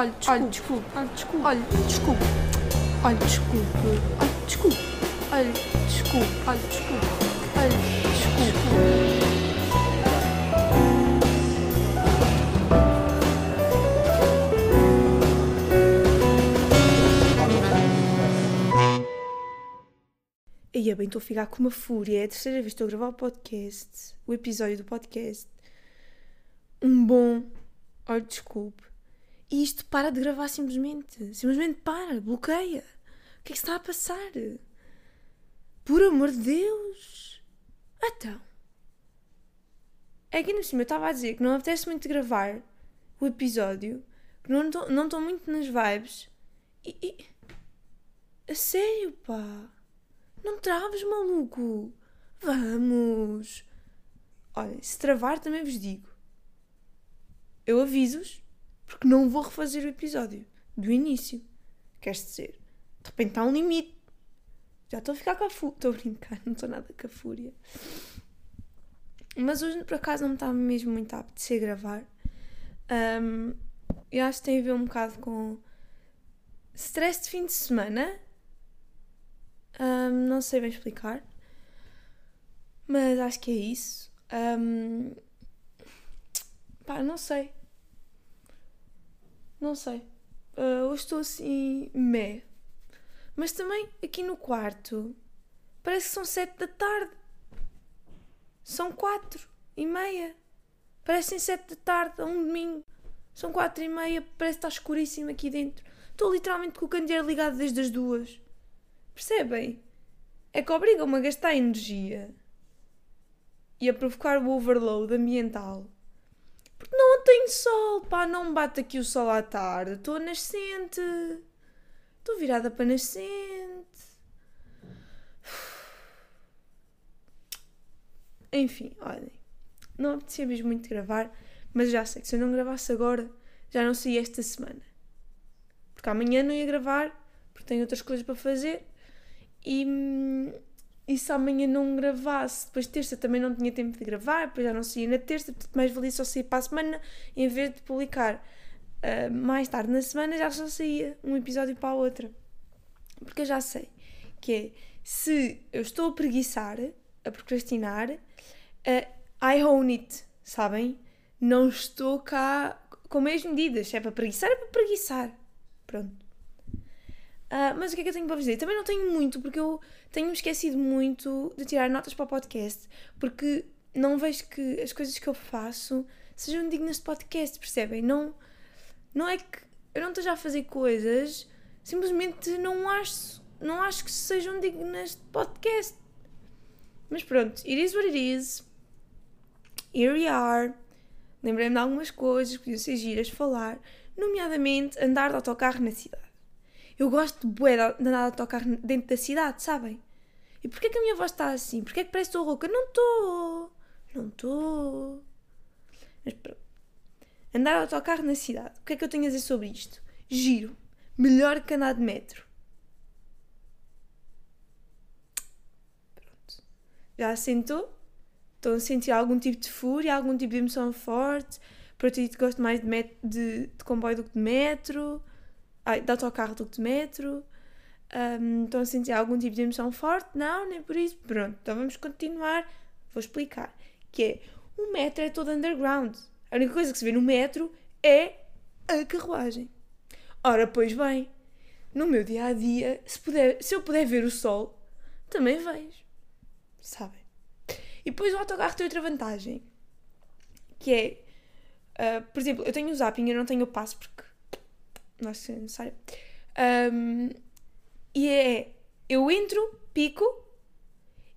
Olha, desculpe. Olha, desculpe. Olha, desculpe. Olha, desculpe. Olha, desculpe. Olha, desculpe. Olha, desculpe. Olha, desculpe. E é bem, estou a ficar com uma fúria. É a terceira vez que estou a gravar o podcast, o episódio do podcast. Um bom. Olha, desculpe. E isto para de gravar simplesmente. Simplesmente para, bloqueia. O que é que está a passar? Por amor de Deus! Então. É que no cima eu estava a dizer que não apetece muito gravar o episódio, que não estou muito nas vibes. E, e. A sério, pá! Não traves, maluco! Vamos! Olha, se travar também vos digo. Eu aviso-vos porque não vou refazer o episódio do início. Queres dizer? De repente está um limite. Já estou a ficar com a fúria. Estou a brincar, não estou nada com a fúria. Mas hoje por acaso não me está mesmo muito a apetecer gravar. Um, eu acho que tem a ver um bocado com stress de fim de semana. Um, não sei bem explicar. Mas acho que é isso. Um, pá, não sei. Não sei. Uh, hoje estou assim, meh. Mas também aqui no quarto parece que são sete da tarde. São quatro e meia. Parecem sete da tarde a um domingo. São quatro e meia, parece que está escuríssimo aqui dentro. Estou literalmente com o candeeiro ligado desde as duas. Percebem? É que obrigam-me a gastar energia e a provocar o overload ambiental. Porque não tem sol, pá, não me bate aqui o sol à tarde. Estou nascente. Estou virada para nascente. Enfim, olhem. Não apetecia mesmo muito gravar, mas já sei que se eu não gravasse agora, já não saía esta semana. Porque amanhã não ia gravar, porque tenho outras coisas para fazer. E, e se amanhã não gravasse, depois terça também não tinha tempo de gravar, depois já não saía na terça, portanto mais valia só sair para a semana, em vez de publicar uh, mais tarde na semana, já só saía um episódio para a outra. Porque eu já sei que é, se eu estou a preguiçar, a procrastinar, uh, I own it, sabem? Não estou cá com meias medidas, se é para preguiçar, é para preguiçar. Pronto. Uh, mas o que é que eu tenho para vos dizer? Também não tenho muito, porque eu tenho esquecido muito de tirar notas para o podcast, porque não vejo que as coisas que eu faço sejam dignas de podcast, percebem? Não, não é que eu não esteja a fazer coisas, simplesmente não acho, não acho que sejam dignas de podcast. Mas pronto, it is what it is. Here we are. Lembrei-me de algumas coisas que podiam ser giras falar, nomeadamente andar de autocarro na cidade. Eu gosto de bué de andar a tocar dentro da cidade, sabem? E porquê que a minha voz está assim? Porquê que parece que estou rouca? Não estou! Não estou! Mas pronto. Andar a autocarro na cidade. O que é que eu tenho a dizer sobre isto? Giro. Melhor que andar de metro. Pronto. Já sentou? Estão a sentir algum tipo de fúria, algum tipo de emoção forte? Para ti, gosto mais de, de, de comboio do que de metro? Ai, de autocarro do que de metro. Um, estão a sentir algum tipo de emoção forte? Não, nem por isso. Pronto, então vamos continuar. Vou explicar. Que é, o metro é todo underground. A única coisa que se vê no metro é a carruagem. Ora, pois bem, no meu dia a dia, se, puder, se eu puder ver o sol, também vejo. Sabem? E depois o autocarro tem outra vantagem. Que é, uh, por exemplo, eu tenho o zapping, eu não tenho o passo porque que seja necessário. Um, e é, eu entro, pico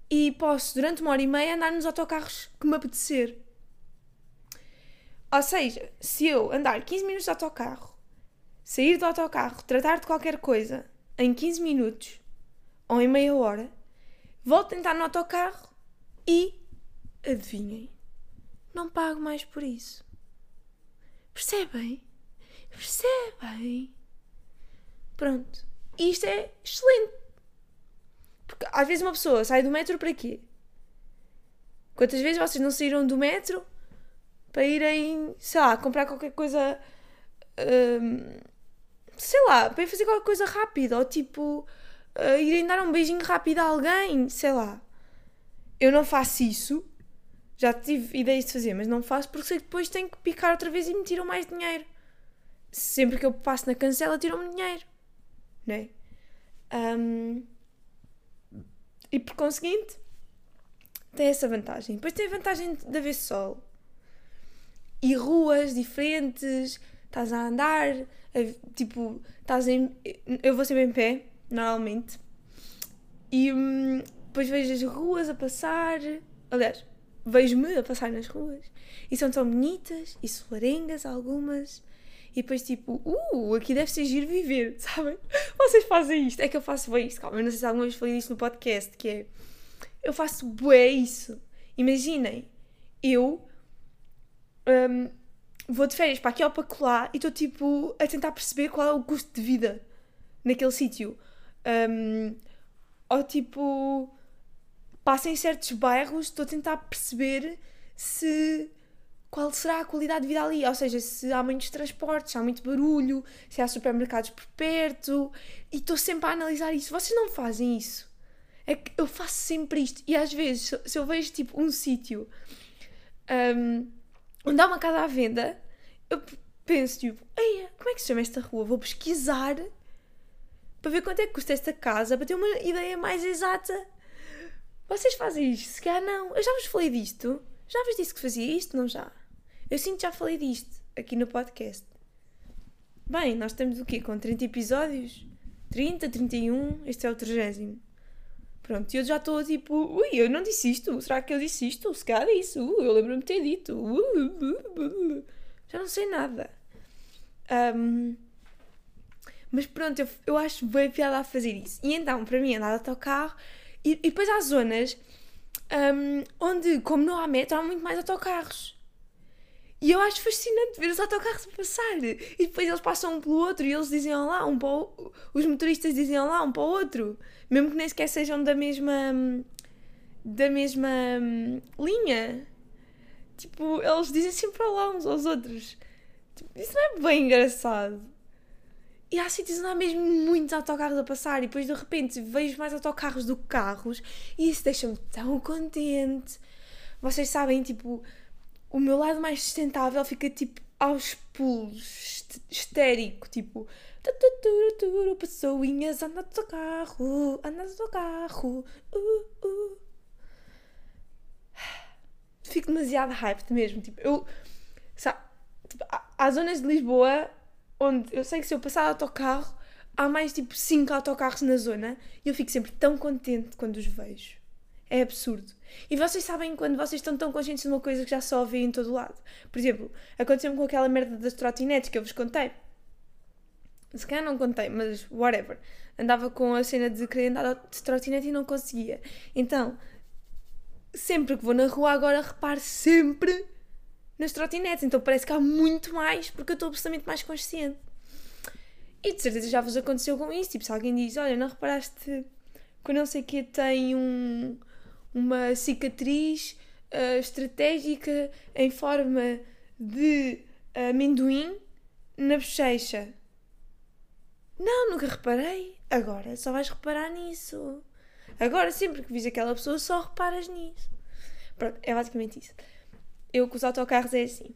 e posso durante uma hora e meia andar nos autocarros que me apetecer. Ou seja, se eu andar 15 minutos de autocarro, sair do autocarro, tratar de qualquer coisa em 15 minutos ou em meia hora, volto a entrar no autocarro e adivinhem, não pago mais por isso. Percebem? Percebem? Pronto. E isto é excelente. Porque às vezes uma pessoa sai do metro para quê? Quantas vezes vocês não saíram do metro para irem, sei lá, comprar qualquer coisa. Hum, sei lá, para ir fazer qualquer coisa rápida, ou tipo, uh, irem dar um beijinho rápido a alguém, sei lá. Eu não faço isso, já tive ideias de fazer, mas não faço porque sei que depois tenho que picar outra vez e me tiram mais dinheiro. Sempre que eu passo na cancela, tiram-me dinheiro, não é? Um, e por conseguinte, tem essa vantagem. Depois tem a vantagem de haver sol e ruas diferentes, estás a andar, tipo, estás em. Eu vou sempre em pé, normalmente, e hum, depois vejo as ruas a passar. Aliás, vejo-me a passar nas ruas e são tão bonitas e solarengas algumas. E depois, tipo, uh, aqui deve ser giro viver, sabem? Vocês fazem isto. É que eu faço bem isto. Calma, eu não sei se alguma vez falei disto no podcast, que é... Eu faço bem isso. Imaginem, eu um, vou de férias para aqui ou para colar e estou, tipo, a tentar perceber qual é o custo de vida naquele sítio. Um, ou, tipo, passo em certos bairros, estou a tentar perceber se qual será a qualidade de vida ali. Ou seja, se há muitos transportes, se há muito barulho, se há supermercados por perto. E estou sempre a analisar isso. Vocês não fazem isso. É que eu faço sempre isto. E às vezes, se eu vejo tipo um sítio um, onde há uma casa à venda, eu penso tipo, Ei, como é que se chama esta rua? Vou pesquisar para ver quanto é que custa esta casa, para ter uma ideia mais exata. Vocês fazem isto? Se calhar não. Eu já vos falei disto. Já vos disse que fazia isto? Não já? Eu sinto que já falei disto aqui no podcast. Bem, nós estamos o quê? Com 30 episódios? 30, 31, este é o 30. Pronto, e eu já estou tipo, ui, eu não disse isto, será que eu disse isto? Se calhar disse, uh, eu lembro-me de ter dito. Uh, uh, já não sei nada. Um, mas pronto, eu, eu acho bem piada a fazer isso. E então, para mim, andar de autocarro. E, e depois há zonas um, onde, como não há metro, há muito mais autocarros. E eu acho fascinante ver os autocarros passar. E depois eles passam um pelo outro e eles dizem olá, um para o... os motoristas dizem olá um para o outro. Mesmo que nem sequer sejam da mesma. da mesma linha. Tipo, eles dizem sempre olá uns aos outros. Tipo, isso não é bem engraçado. E há sítios onde há mesmo muitos autocarros a passar e depois de repente vejo mais autocarros do que carros e isso deixa-me tão contente. Vocês sabem, tipo, o meu lado mais sustentável fica tipo aos pulos, histérico, tipo pessoinhas anda no carro, anda no carro, uh, uh. Fico demasiado hyped mesmo, tipo, eu, sabe, tipo, há, há zonas de Lisboa onde eu sei que se eu passar autocarro, há mais tipo 5 autocarros na zona e eu fico sempre tão contente quando os vejo. É absurdo. E vocês sabem quando vocês estão tão conscientes de uma coisa que já só ouvem em todo lado. Por exemplo, aconteceu-me com aquela merda das trotinetes que eu vos contei. Se calhar não contei, mas whatever. Andava com a cena de querer andar de trotinete e não conseguia. Então, sempre que vou na rua agora reparo sempre nas trotinetes. Então parece que há muito mais porque eu estou absolutamente mais consciente. E de certeza já vos aconteceu com isso. Tipo, se alguém diz, olha, não reparaste que não sei que tem um uma cicatriz uh, estratégica em forma de amendoim na bochecha. Não, nunca reparei. Agora só vais reparar nisso. Agora, sempre que vis aquela pessoa, só reparas nisso. Pronto, é basicamente isso. Eu com os autocarros é assim.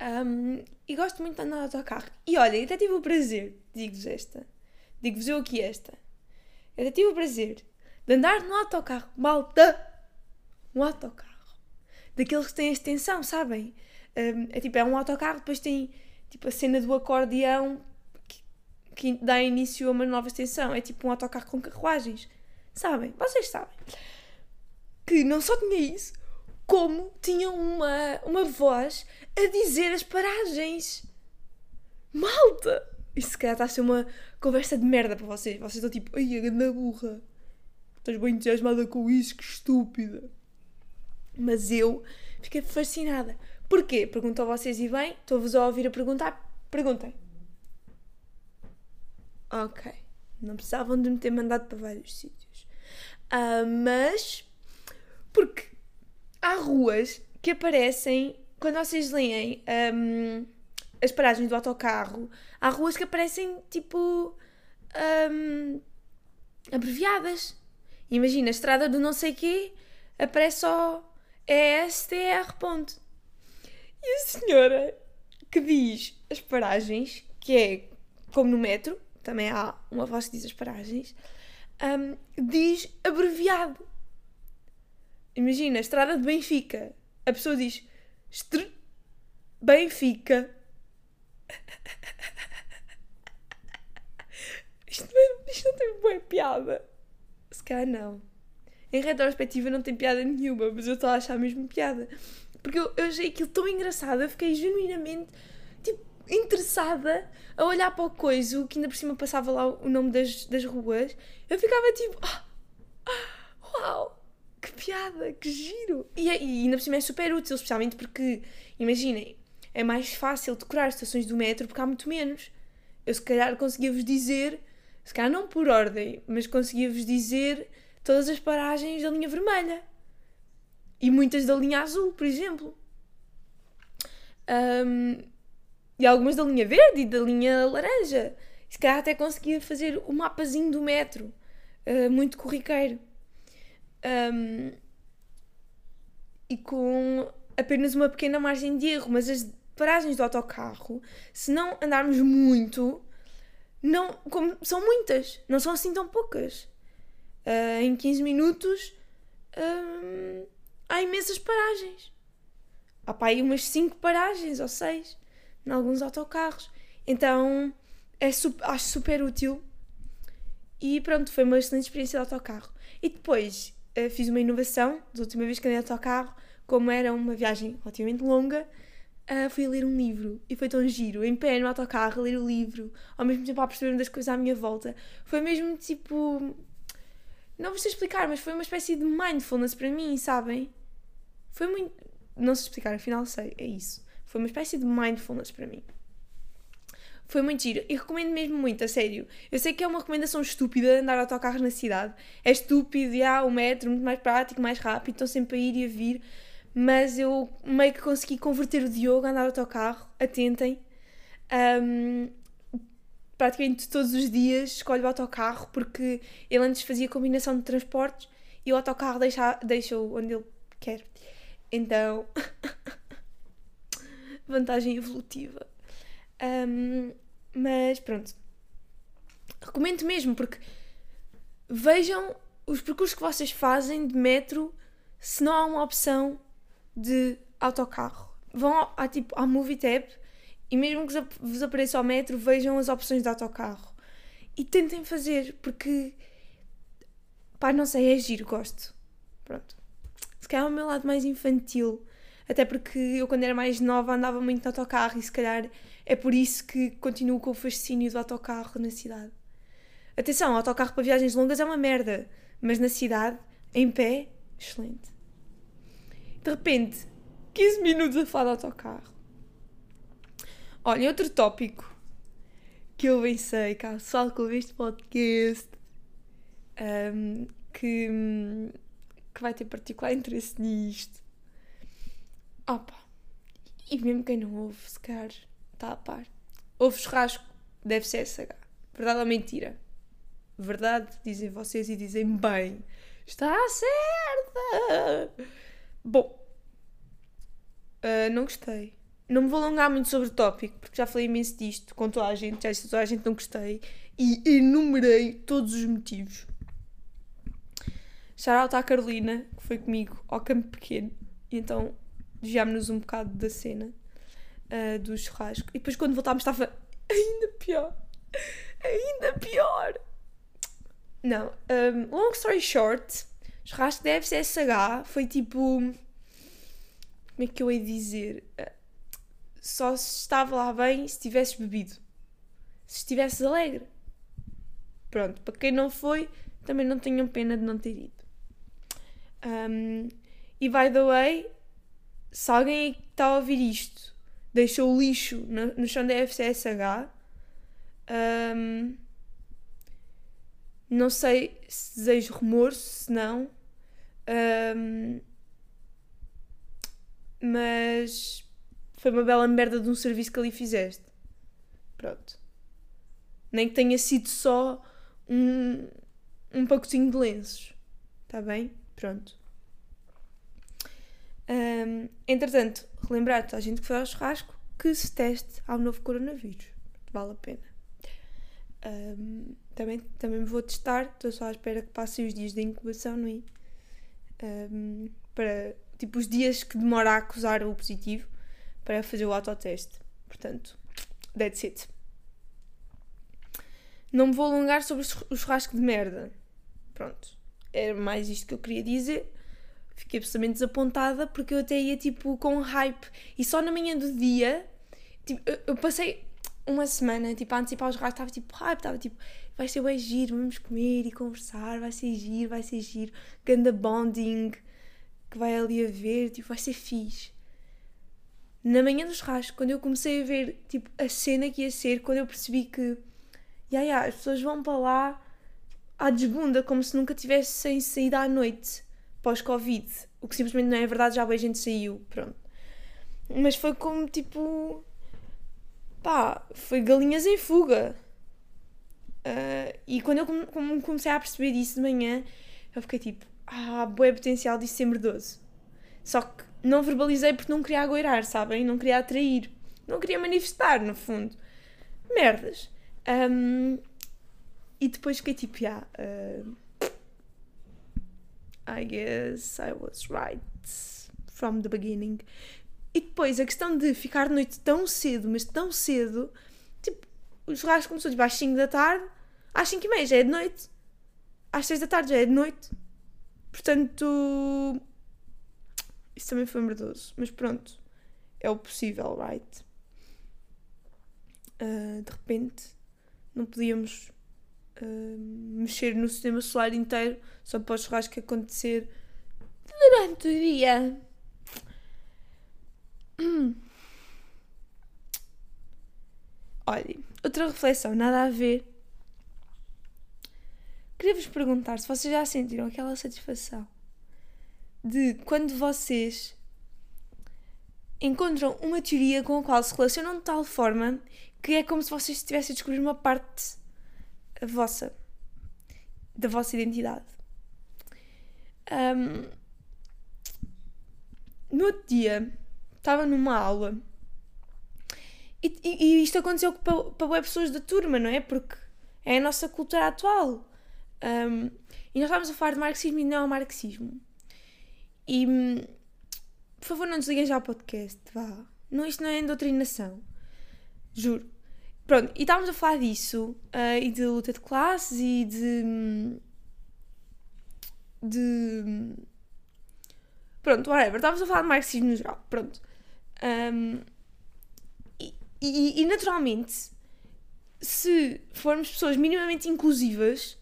Um, e gosto muito de andar de autocarro. E olha, até tive o prazer, digo-vos esta. Digo-vos eu aqui esta. Até tive o prazer de andar no autocarro. Malta! Um autocarro. Daqueles que têm extensão, sabem? Um, é tipo, é um autocarro, depois tem tipo a cena do acordeão que, que dá início a uma nova extensão. É tipo um autocarro com carruagens. Sabem? Vocês sabem. Que não só tinha isso, como tinha uma, uma voz a dizer as paragens. Malta! Isso se calhar está a ser uma conversa de merda para vocês. Vocês estão tipo, ai, a grande burra. Estás bem entusiasmada com isso, que estúpida. Mas eu fiquei fascinada. Porquê? Perguntou a vocês e bem, estou-vos a ouvir a perguntar. Perguntem. Ok. Não precisavam de me ter mandado para vários sítios. Uh, mas. Porque há ruas que aparecem quando vocês leem um, as paragens do autocarro, há ruas que aparecem tipo. hum, abreviadas. Imagina, a estrada do não sei quê aparece só ESTR. Ponto. E a senhora que diz as paragens, que é como no metro, também há uma voz que diz as paragens, hum, diz abreviado. Imagina, estrada de Benfica. A pessoa diz Estr Benfica. Isto, não- isto não tem boa piada. Se calhar não. Em retrospectiva não tem piada nenhuma, mas eu estou a achar mesmo piada. Porque eu, eu achei aquilo tão engraçado, eu fiquei genuinamente tipo, interessada a olhar para o coiso, que ainda por cima passava lá o nome das, das ruas. Eu ficava tipo, "Ah, ah, uau, que piada, que giro! E, é- e ainda por cima é super útil, especialmente porque, imaginem, é mais fácil decorar as estações do metro porque há muito menos. Eu se calhar conseguia-vos dizer, se calhar não por ordem, mas conseguia-vos dizer todas as paragens da linha vermelha. E muitas da linha azul, por exemplo. Ahm, e algumas da linha verde e da linha laranja. Se calhar até conseguia fazer o mapazinho do metro. ah, muito corriqueiro. Ahm, e com apenas uma pequena margem de erro, mas as paragens do autocarro, se não andarmos muito, não, como, são muitas, não são assim tão poucas. Ah, em 15 minutos hum, há imensas paragens. Há para aí umas 5 paragens ou 6 em alguns autocarros. Então é sup- acho super útil. E pronto, foi uma excelente experiência de autocarro. E depois eh, fiz uma inovação, da última vez que andei de autocarro, como era uma viagem relativamente longa, ah, fui ler um livro e foi tão giro, em pé no autocarro, ler o livro, ao mesmo tempo a perceber das coisas à minha volta. Foi mesmo tipo. Não vos explicar, mas foi uma espécie de mindfulness para mim, sabem? Foi muito. Não sei explicar, afinal sei, é isso. Foi uma espécie de mindfulness para mim. Foi muito giro e recomendo mesmo muito, a sério. Eu sei que é uma recomendação estúpida andar de autocarro na cidade. É estúpido, e há o metro muito mais prático, mais rápido, estão sempre a ir e a vir. Mas eu meio que consegui converter o Diogo a andar autocarro. Atentem. Ahm, praticamente todos os dias escolho o autocarro porque ele antes fazia combinação de transportes e o autocarro deixa, deixa-o onde ele quer. Então, vantagem evolutiva. Ahm, mas pronto. Recomendo mesmo porque vejam os percursos que vocês fazem de metro se não há uma opção de autocarro. Vão à, tipo, à Movietab e mesmo que vos- apareça ao metro, vejam as opções de autocarro. E tentem fazer, porque pá, não sei, é giro, gosto. Pronto. Se calhar é o meu lado mais infantil. Até porque eu, quando era mais nova, andava muito de autocarro e se calhar é por isso que continuo com o fascínio do autocarro na cidade. Atenção, autocarro para viagens longas é uma merda, mas na cidade, em pé, excelente. De repente, 15 minutos a falar de autocarro. Olha, outro tópico que eu pensei, cá, pessoal que ouve este podcast, hum, que, que vai ter particular interesse nisto. Opa, e mesmo quem não ouve, se calhar, está a par. Ouve churrasco, deve ser SH. Verdade ou mentira? Verdade, dizem vocês e dizem bem. Está certa! Bom, ah, não gostei. Não me vou alongar muito sobre o tópico, porque já falei imenso disto com toda a gente, já disse toda a gente não gostei e enumerei todos os motivos. Shout à Carolina, que foi comigo ao campo pequeno, e então desviámos-nos um bocado da cena ah, do churrasco. E depois, quando voltámos, estava ainda pior. Ainda pior. Não, um, long story short, churrasco da FCSH foi tipo. Como é que eu hei de dizer? Ah, Só se estava lá bem se tivesses bebido. Se estivesses alegre. Pronto, para quem não foi, também não tenham pena de não ter ido. Um, e by the way, se alguém que está a ouvir isto deixou o lixo no, no chão da FCSH, um, não sei se desejo remorso, se não. Um, mas foi uma bela merda de um serviço que ali fizeste. Pronto. Nem que tenha sido só um, um pacotinho de lenços. Está bem? Pronto. Um, entretanto, relembrar-te a gente que foi ao churrasco que se teste ao novo coronavírus. Vale a pena. Um, também, também me vou testar, estou só à espera que passem os dias de incubação, não é? Um, para, tipo, os dias que demora a acusar o positivo para fazer o autoteste. Portanto, that's it. Não me vou alongar sobre o churrasco de merda. Pronto. Era mais isto que eu queria dizer. Fiquei absolutamente desapontada porque eu até ia tipo com hype. E só na manhã do dia, tipo, eu, eu passei uma semana tipo, a antecipar os churrasco, estava tipo hype, estava tipo, vai ser bem giro, vamos comer e conversar, vai ser giro, vai ser giro. Ganda bonding que vai ali haver, tipo, vai ser fixe. Na manhã do churrasco, quando eu comecei a ver tipo, a cena que ia ser, quando eu percebi que yeah, yeah, as pessoas vão para lá à desbunda, como se nunca tivessem saído à noite pós-Covid. O que simplesmente não é verdade, já bem gente saiu, pronto. Mas foi como tipo. Pá, foi galinhas em fuga. Uh, e quando eu comecei a perceber isso de manhã, eu fiquei tipo, ah, boé potencial disso ser merdoso. Só que não verbalizei porque não queria agoirar, sabem? Não queria atrair. Não queria manifestar, no fundo. Merdas. Um, e depois fiquei tipo, yeah, uh, I guess I was right from the beginning. E depois a questão de ficar de noite tão cedo, mas tão cedo, tipo, o churrasco começou tipo às 5 da tarde, às 5 e meia já é de noite, às 6 da tarde já é de noite. Portanto, isso também foi merdoso. Mas pronto, é o possível, right? Uh, de repente, não podíamos uh, mexer no sistema solar inteiro só para o churrasco acontecer durante o dia. Olha, outra reflexão, nada a ver. Queria-vos perguntar se vocês já sentiram aquela satisfação de quando vocês encontram uma teoria com a qual se relacionam de tal forma que é como se vocês estivessem a descobrir uma parte vossa, da vossa identidade. Um, no outro dia, estava numa aula e, e, e isto aconteceu para, para pessoas da turma, não é? Porque é a nossa cultura atual. Um, e nós estávamos a falar de marxismo e neomarxismo. E por favor, não desliguem já o podcast, vá. Não, isto não é doutrinação. Juro. Pronto, e estávamos a falar disso, uh, e de luta de classes e de. de. Pronto, whatever. Estávamos a falar de marxismo no geral. Pronto. Um, e, e, e naturalmente, se formos pessoas minimamente inclusivas,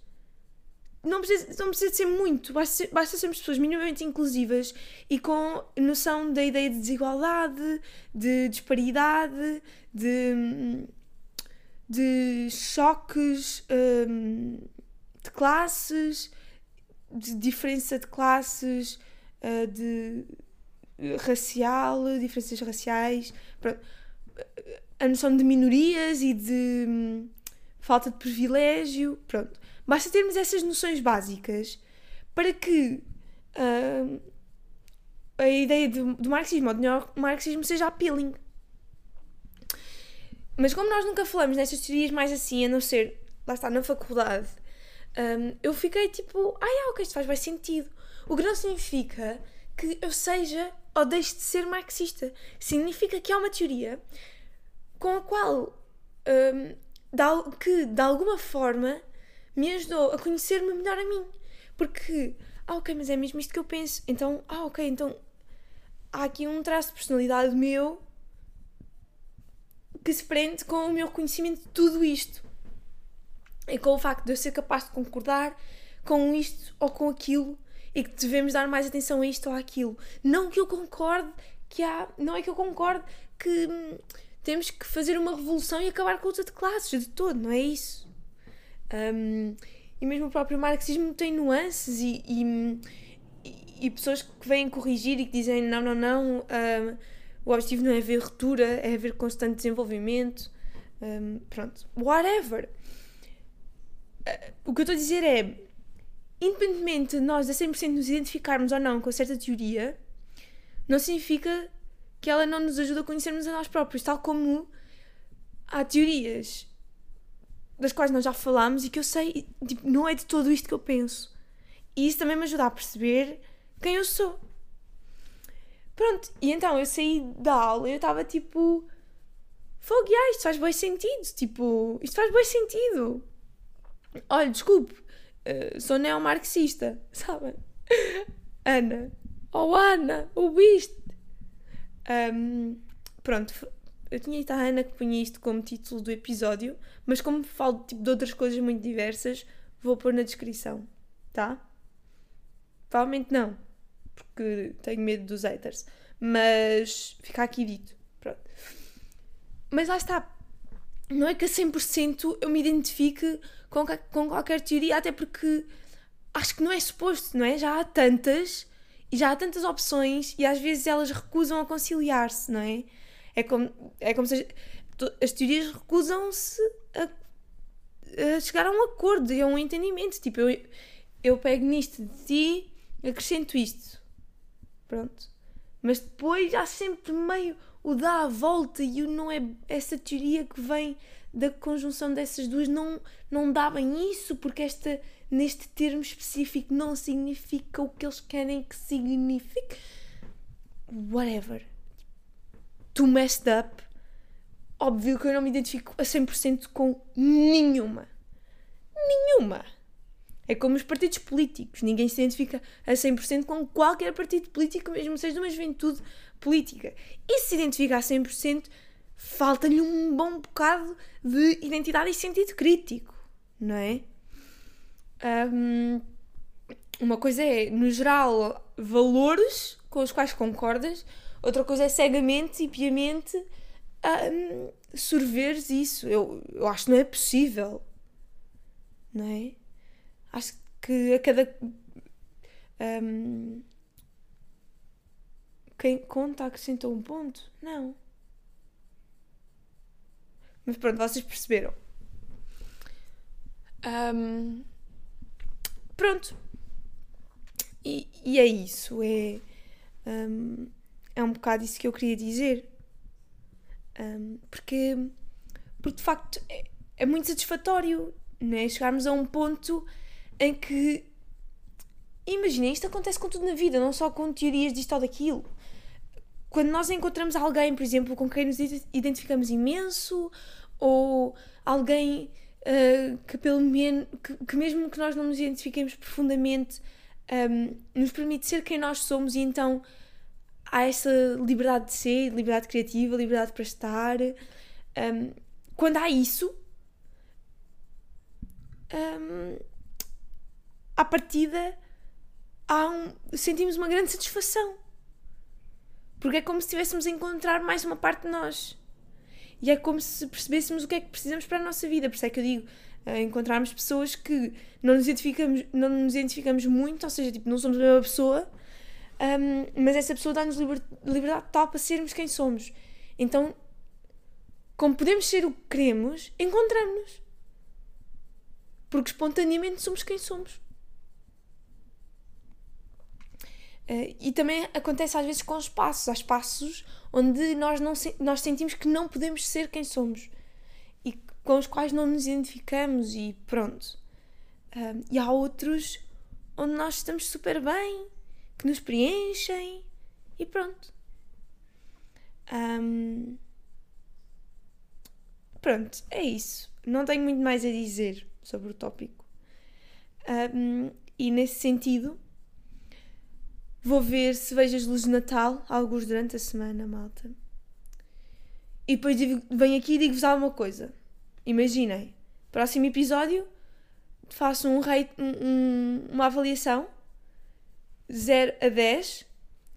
não precisa, não precisa de ser muito, basta, ser, basta sermos pessoas minimamente inclusivas e com noção da ideia de desigualdade, de disparidade, de, de choques um, de classes, de diferença de classes, uh, de racial, diferenças raciais, a noção de minorias e de um, falta de privilégio, pronto Basta termos essas noções básicas para que uh, a ideia do, do marxismo ou do marxismo seja appealing. Mas como nós nunca falamos nestas teorias mais assim, a não ser, lá está, na faculdade, um, eu fiquei tipo, ah, é, ok, isto faz bem sentido. O que não significa que eu seja ou deixe de ser marxista. Significa que há uma teoria com a qual, um, que de alguma forma me ajudou a conhecer-me melhor a mim. Porque, ah, ok, mas é mesmo isto que eu penso. Então, ah, ok, então há aqui um traço de personalidade meu que se prende com o meu conhecimento de tudo isto. E com o facto de eu ser capaz de concordar com isto ou com aquilo e que devemos dar mais atenção a isto ou àquilo. Não que eu concorde que há. Não é que eu concorde que hum, temos que fazer uma revolução e acabar com a luta de classes, de todo, não é isso. Um, e mesmo o próprio marxismo tem nuances e, e, e, pessoas que vêm corrigir e que dizem não, não, não, um, o objetivo não é haver ruptura, é haver constante desenvolvimento. Um, pronto, whatever. Uh, o que eu estou a dizer é, independentemente de nós a 100% nos identificarmos ou não com certa teoria, não significa que ela não nos ajuda a conhecermos a nós próprios, tal como há teorias das quais nós já falámos e que eu sei, tipo, não é de todo isto que eu penso. E isso também me ajuda a perceber quem eu sou. Pronto, e então eu saí da aula e eu estava tipo. Fogo, yeah, isto faz bem sentido. Tipo, isto faz bem sentido. Olha, desculpe, uh, sou neomarxista, sabem? Ana. Oh, Ana, ouviste? Um, pronto, eu tinha dito à Ana que punha isto como título do episódio, mas como falo tipo, de outras coisas muito diversas, vou pôr na descrição, tá? Provavelmente não, porque tenho medo dos haters. Mas fica aqui dito. Pronto. Mas lá está. Não é que a 100% eu me identifique com, com qualquer teoria, até porque acho que não é suposto, não é? Já há tantas e já há tantas opções e às vezes elas recusam a conciliar-se, não é? É como, é como se as teorias recusam-se a, a, chegar a um acordo e a um entendimento. Tipo, eu, eu pego nisto de ti, acrescento isto. Pronto. Mas depois há sempre meio o dá a volta e o não é essa teoria que vem da conjunção dessas duas não, não dá bem isso, porque esta, neste termo específico não significa o que eles querem que signifique. Whatever. Tu messed up. Óbvio que eu não me identifico a 100% com nenhuma. Nenhuma. É como os partidos políticos. Ninguém se identifica a 100% com qualquer partido político, mesmo seja de uma juventude política. E se identifica a 100%, falta-lhe um bom bocado de identidade e sentido crítico, não é? Um, uma coisa é, no geral, valores com os quais concordas, outra coisa é cegamente e piamente um, sorveres isso. Eu, eu acho que não é possível, não é? Acho que a cada. Um, quem conta acrescentou um ponto? Não. Mas pronto, vocês perceberam. Um, pronto. E, e, é isso. É, um, é um bocado isso que eu queria dizer. Um, porque, porque de facto é, é muito satisfatório né? chegarmos a um ponto em que imaginem, isto acontece com tudo na vida, não só com teorias disto ou daquilo. Quando nós encontramos alguém, por exemplo, com quem nos identificamos imenso, ou alguém uh, que pelo menos que, que, mesmo que nós não nos identifiquemos profundamente um, nos permite ser quem nós somos e então há essa liberdade de ser, liberdade criativa, liberdade para estar. Um, quando há isso, um, à partida, há um, sentimos uma grande satisfação. Porque é como se estivéssemos a encontrar mais uma parte de nós. E é como se percebêssemos o que é que precisamos para a nossa vida. Por isso é que eu digo, uh, encontrarmos pessoas que não nos, identificamos, não nos identificamos muito, ou seja, tipo, não somos a mesma pessoa, um, mas essa pessoa dá-nos liber, liberdade total para sermos quem somos. Então, como podemos ser o que queremos, encontramos-nos. Porque espontaneamente somos quem somos. Uh, e também acontece às vezes com espaços. Há espaços onde nós, não, nós sentimos que não podemos ser quem somos e com os quais não nos identificamos e pronto. Uh, e há outros onde nós estamos super bem, que nos preenchem e pronto. Um, pronto, é isso. Não tenho muito mais a dizer sobre o tópico. Um, e nesse sentido Vou ver se vejo as luzes de Natal, alguns durante a semana, malta. E depois venho aqui e digo-vos alguma coisa. Imaginem, próximo episódio faço um um, uma avaliação 0 a 10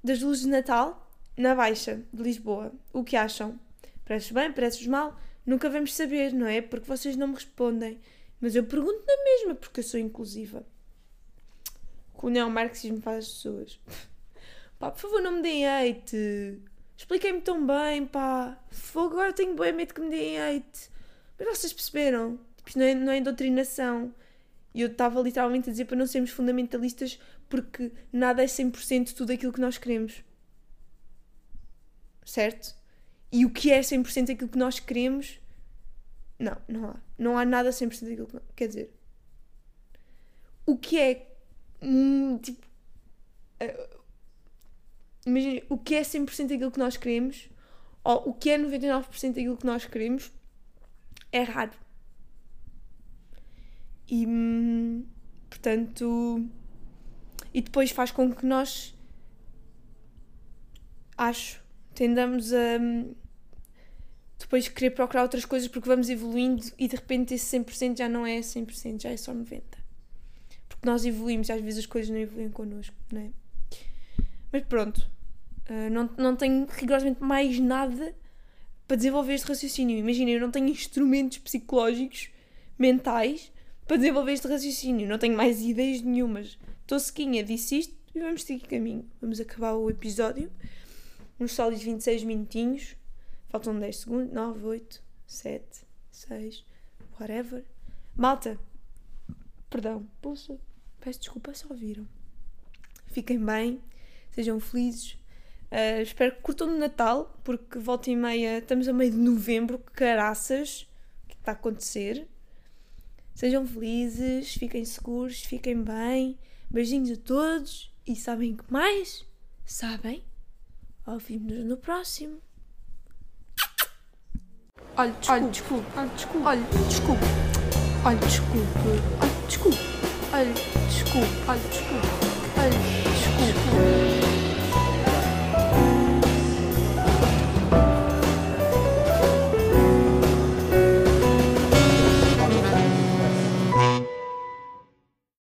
das luzes de Natal na Baixa de Lisboa. O que acham? Parece bem, parece mal? Nunca vamos saber, não é? Porque vocês não me respondem. Mas eu pergunto na mesma, porque eu sou inclusiva que o neomarxismo faz as pessoas. Pá, por favor, não me deem hate. expliquei-me tão bem, pá. Fogo, agora tenho bem medo que me deem hate. Mas vocês perceberam? Tipo, não é, não é doutrinação. E eu estava literalmente a dizer para não sermos fundamentalistas porque nada é 100% tudo aquilo que nós queremos. Certo? E o que é 100% aquilo que nós queremos? Não, não há. Não há nada 100% daquilo que nós... Quer dizer, o que é... Tipo... Uh, Imagina, o que é 100% daquilo que nós queremos ou o que é 99% daquilo que nós queremos é raro. E, hum, portanto, e depois faz com que nós, acho, tendamos a hum, depois querer procurar outras coisas porque vamos evoluindo e de repente esse 100% já não é 100%, já é só 90%. Porque nós evoluímos e às vezes as coisas não evoluem connosco, não é? Mas pronto, uh, não, não tenho rigorosamente mais nada para desenvolver este raciocínio. Imagina, eu não tenho instrumentos psicológicos, mentais, para desenvolver este raciocínio. Não tenho mais ideias nenhumas. Estou sequinha, disse isto e vamos seguir caminho. Vamos acabar o episódio. Uns sólidos 26 minutinhos. Faltam 10 segundos. 9, 8, 7, 6, whatever. Malta, perdão, pulso. Peço desculpa, só viram. Fiquem bem, sejam felizes. Uh, espero que curtam no Natal, porque volta e meia estamos a meio de novembro, caraças, o que está a acontecer? Sejam felizes, fiquem seguros, fiquem bem. Beijinhos a todos e sabem que mais? Sabem? Ouvimos-nos no próximo. Olha, desculpe. Olha, desculpe. Olha, desculpe. Olha, desculpe. Olha, desculpe. 빨리 치고 빨리 치고 빨리 치고.